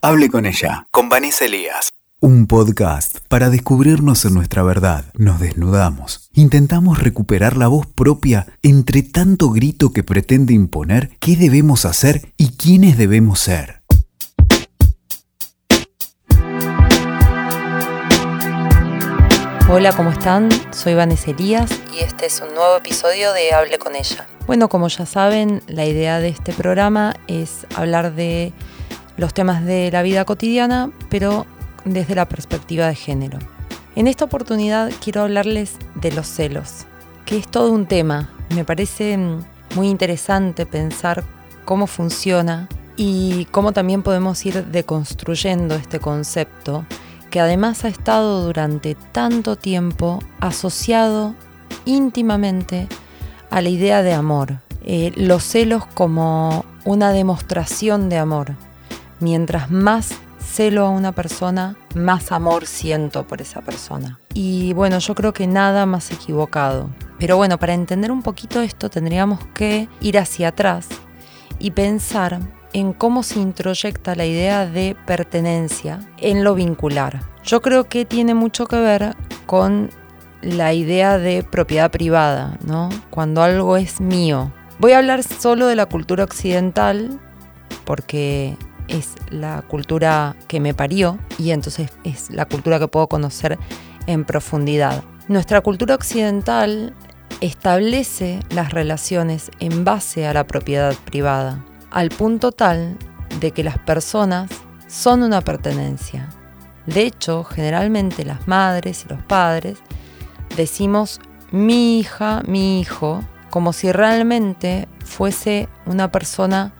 Hable con ella, con Vanessa Elías. Un podcast para descubrirnos en nuestra verdad. Nos desnudamos. Intentamos recuperar la voz propia entre tanto grito que pretende imponer qué debemos hacer y quiénes debemos ser. Hola, ¿cómo están? Soy Vanessa Elías y este es un nuevo episodio de Hable con ella. Bueno, como ya saben, la idea de este programa es hablar de los temas de la vida cotidiana, pero desde la perspectiva de género. En esta oportunidad quiero hablarles de los celos, que es todo un tema. Me parece mm, muy interesante pensar cómo funciona y cómo también podemos ir deconstruyendo este concepto que además ha estado durante tanto tiempo asociado íntimamente a la idea de amor. Eh, los celos como una demostración de amor. Mientras más celo a una persona, más amor siento por esa persona. Y bueno, yo creo que nada más equivocado. Pero bueno, para entender un poquito esto tendríamos que ir hacia atrás y pensar en cómo se introyecta la idea de pertenencia en lo vincular. Yo creo que tiene mucho que ver con la idea de propiedad privada, ¿no? Cuando algo es mío. Voy a hablar solo de la cultura occidental porque es la cultura que me parió y entonces es la cultura que puedo conocer en profundidad. Nuestra cultura occidental establece las relaciones en base a la propiedad privada al punto tal de que las personas son una pertenencia. De hecho, generalmente las madres y los padres decimos mi hija, mi hijo, como si realmente fuese una persona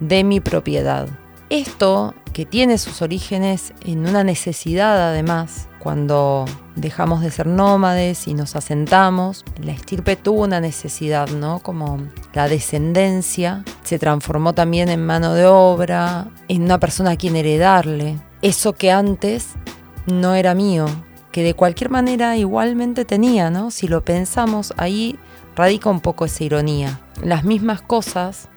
de mi propiedad. Esto, que tiene sus orígenes en una necesidad además, cuando dejamos de ser nómades y nos asentamos, la estirpe tuvo una necesidad, ¿no? Como la descendencia se transformó también en mano de obra, en una persona a quien heredarle. Eso que antes no era mío, que de cualquier manera igualmente tenía, ¿no? Si lo pensamos, ahí radica un poco esa ironía. Las mismas cosas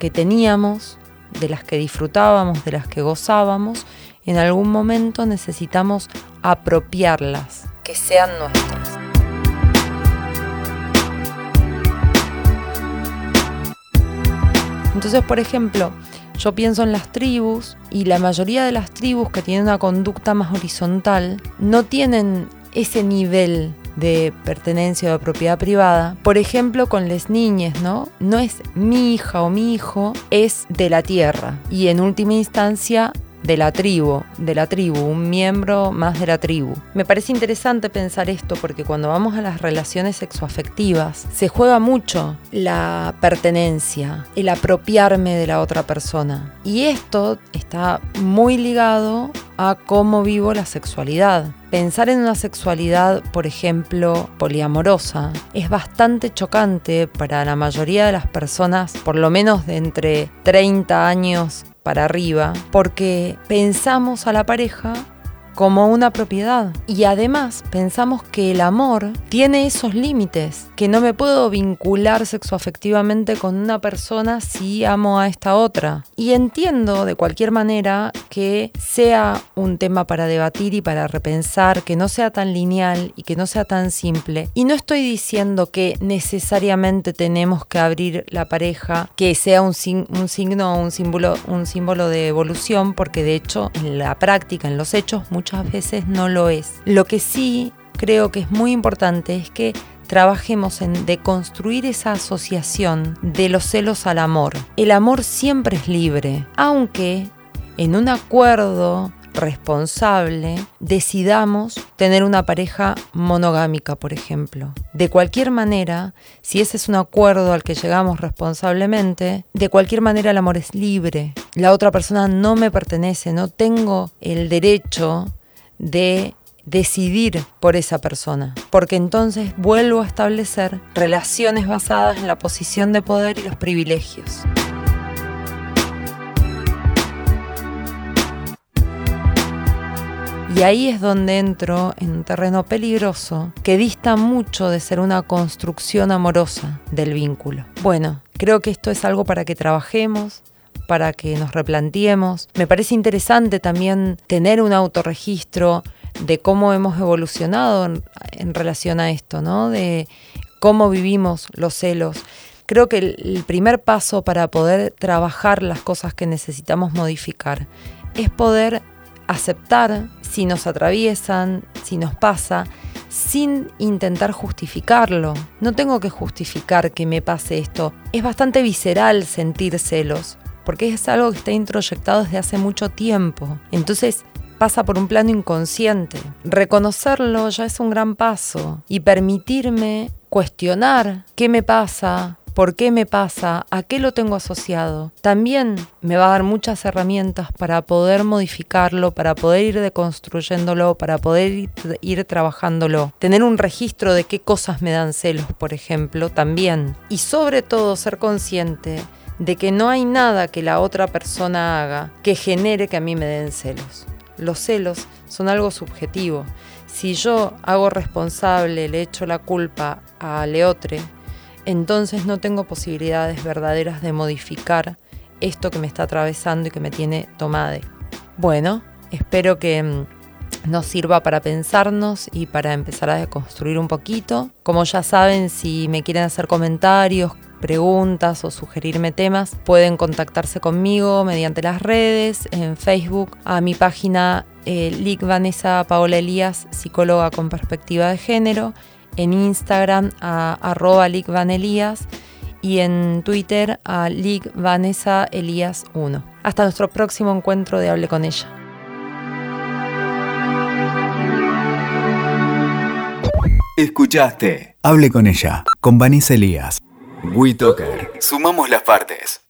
que teníamos, de las que disfrutábamos, de las que gozábamos, en algún momento necesitamos apropiarlas, que sean nuestras. Entonces, por ejemplo, yo pienso en las tribus y la mayoría de las tribus que tienen una conducta más horizontal no tienen ese nivel de pertenencia o de propiedad privada. Por ejemplo, con las niñas, ¿no? No es mi hija o mi hijo, es de la tierra. Y en última instancia de la tribu, de la tribu, un miembro más de la tribu. Me parece interesante pensar esto porque cuando vamos a las relaciones sexoafectivas se juega mucho la pertenencia, el apropiarme de la otra persona. Y esto está muy ligado a cómo vivo la sexualidad. Pensar en una sexualidad, por ejemplo, poliamorosa, es bastante chocante para la mayoría de las personas, por lo menos de entre 30 años para arriba, porque pensamos a la pareja como una propiedad. Y además pensamos que el amor tiene esos límites, que no me puedo vincular sexoafectivamente con una persona si amo a esta otra. Y entiendo de cualquier manera que sea un tema para debatir y para repensar, que no sea tan lineal y que no sea tan simple. Y no estoy diciendo que necesariamente tenemos que abrir la pareja, que sea un, un signo o un símbolo, un símbolo de evolución, porque de hecho en la práctica, en los hechos, muchas veces no lo es. Lo que sí creo que es muy importante es que trabajemos en deconstruir esa asociación de los celos al amor. El amor siempre es libre, aunque en un acuerdo responsable decidamos tener una pareja monogámica, por ejemplo. De cualquier manera, si ese es un acuerdo al que llegamos responsablemente, de cualquier manera el amor es libre. La otra persona no me pertenece, no tengo el derecho de decidir por esa persona, porque entonces vuelvo a establecer relaciones basadas en la posición de poder y los privilegios. Y ahí es donde entro en un terreno peligroso que dista mucho de ser una construcción amorosa del vínculo. Bueno, creo que esto es algo para que trabajemos, para que nos replanteemos. Me parece interesante también tener un autorregistro de cómo hemos evolucionado en, relación a esto, ¿no? De cómo vivimos los celos. Creo que el primer paso para poder trabajar las cosas que necesitamos modificar es poder aceptar si nos atraviesan, si nos pasa, sin intentar justificarlo. No tengo que justificar que me pase esto. Es bastante visceral sentir celos, porque es algo que está introyectado desde hace mucho tiempo. Entonces pasa por un plano inconsciente. Reconocerlo ya es un gran paso y permitirme cuestionar qué me pasa, por qué me pasa, a qué lo tengo asociado, también me va a dar muchas herramientas para poder modificarlo, para poder ir deconstruyéndolo, para poder ir, trabajándolo. Tener un registro de qué cosas me dan celos, por ejemplo, también. Y sobre todo ser consciente de que no hay nada que la otra persona haga que genere que a mí me den celos. Los celos son algo subjetivo. Si yo hago responsable, le echo la culpa a Leotre, entonces no tengo posibilidades verdaderas de modificar esto que me está atravesando y que me tiene tomada. Bueno, espero que mm, nos sirva para pensarnos y para empezar a construir un poquito. Como ya saben, si me quieren hacer comentarios, preguntas o sugerirme temas, pueden contactarse conmigo mediante las redes, en Facebook, a mi página eh, Lic Vanessa Paola Elías, psicóloga con perspectiva de género, en Instagram a arroba Elías y en Twitter a Vanessa Elías 1. Hasta nuestro próximo encuentro de Hable con ella. Escuchaste Hable con ella, con Vanessa Elías. WeToker. Sumamos las partes.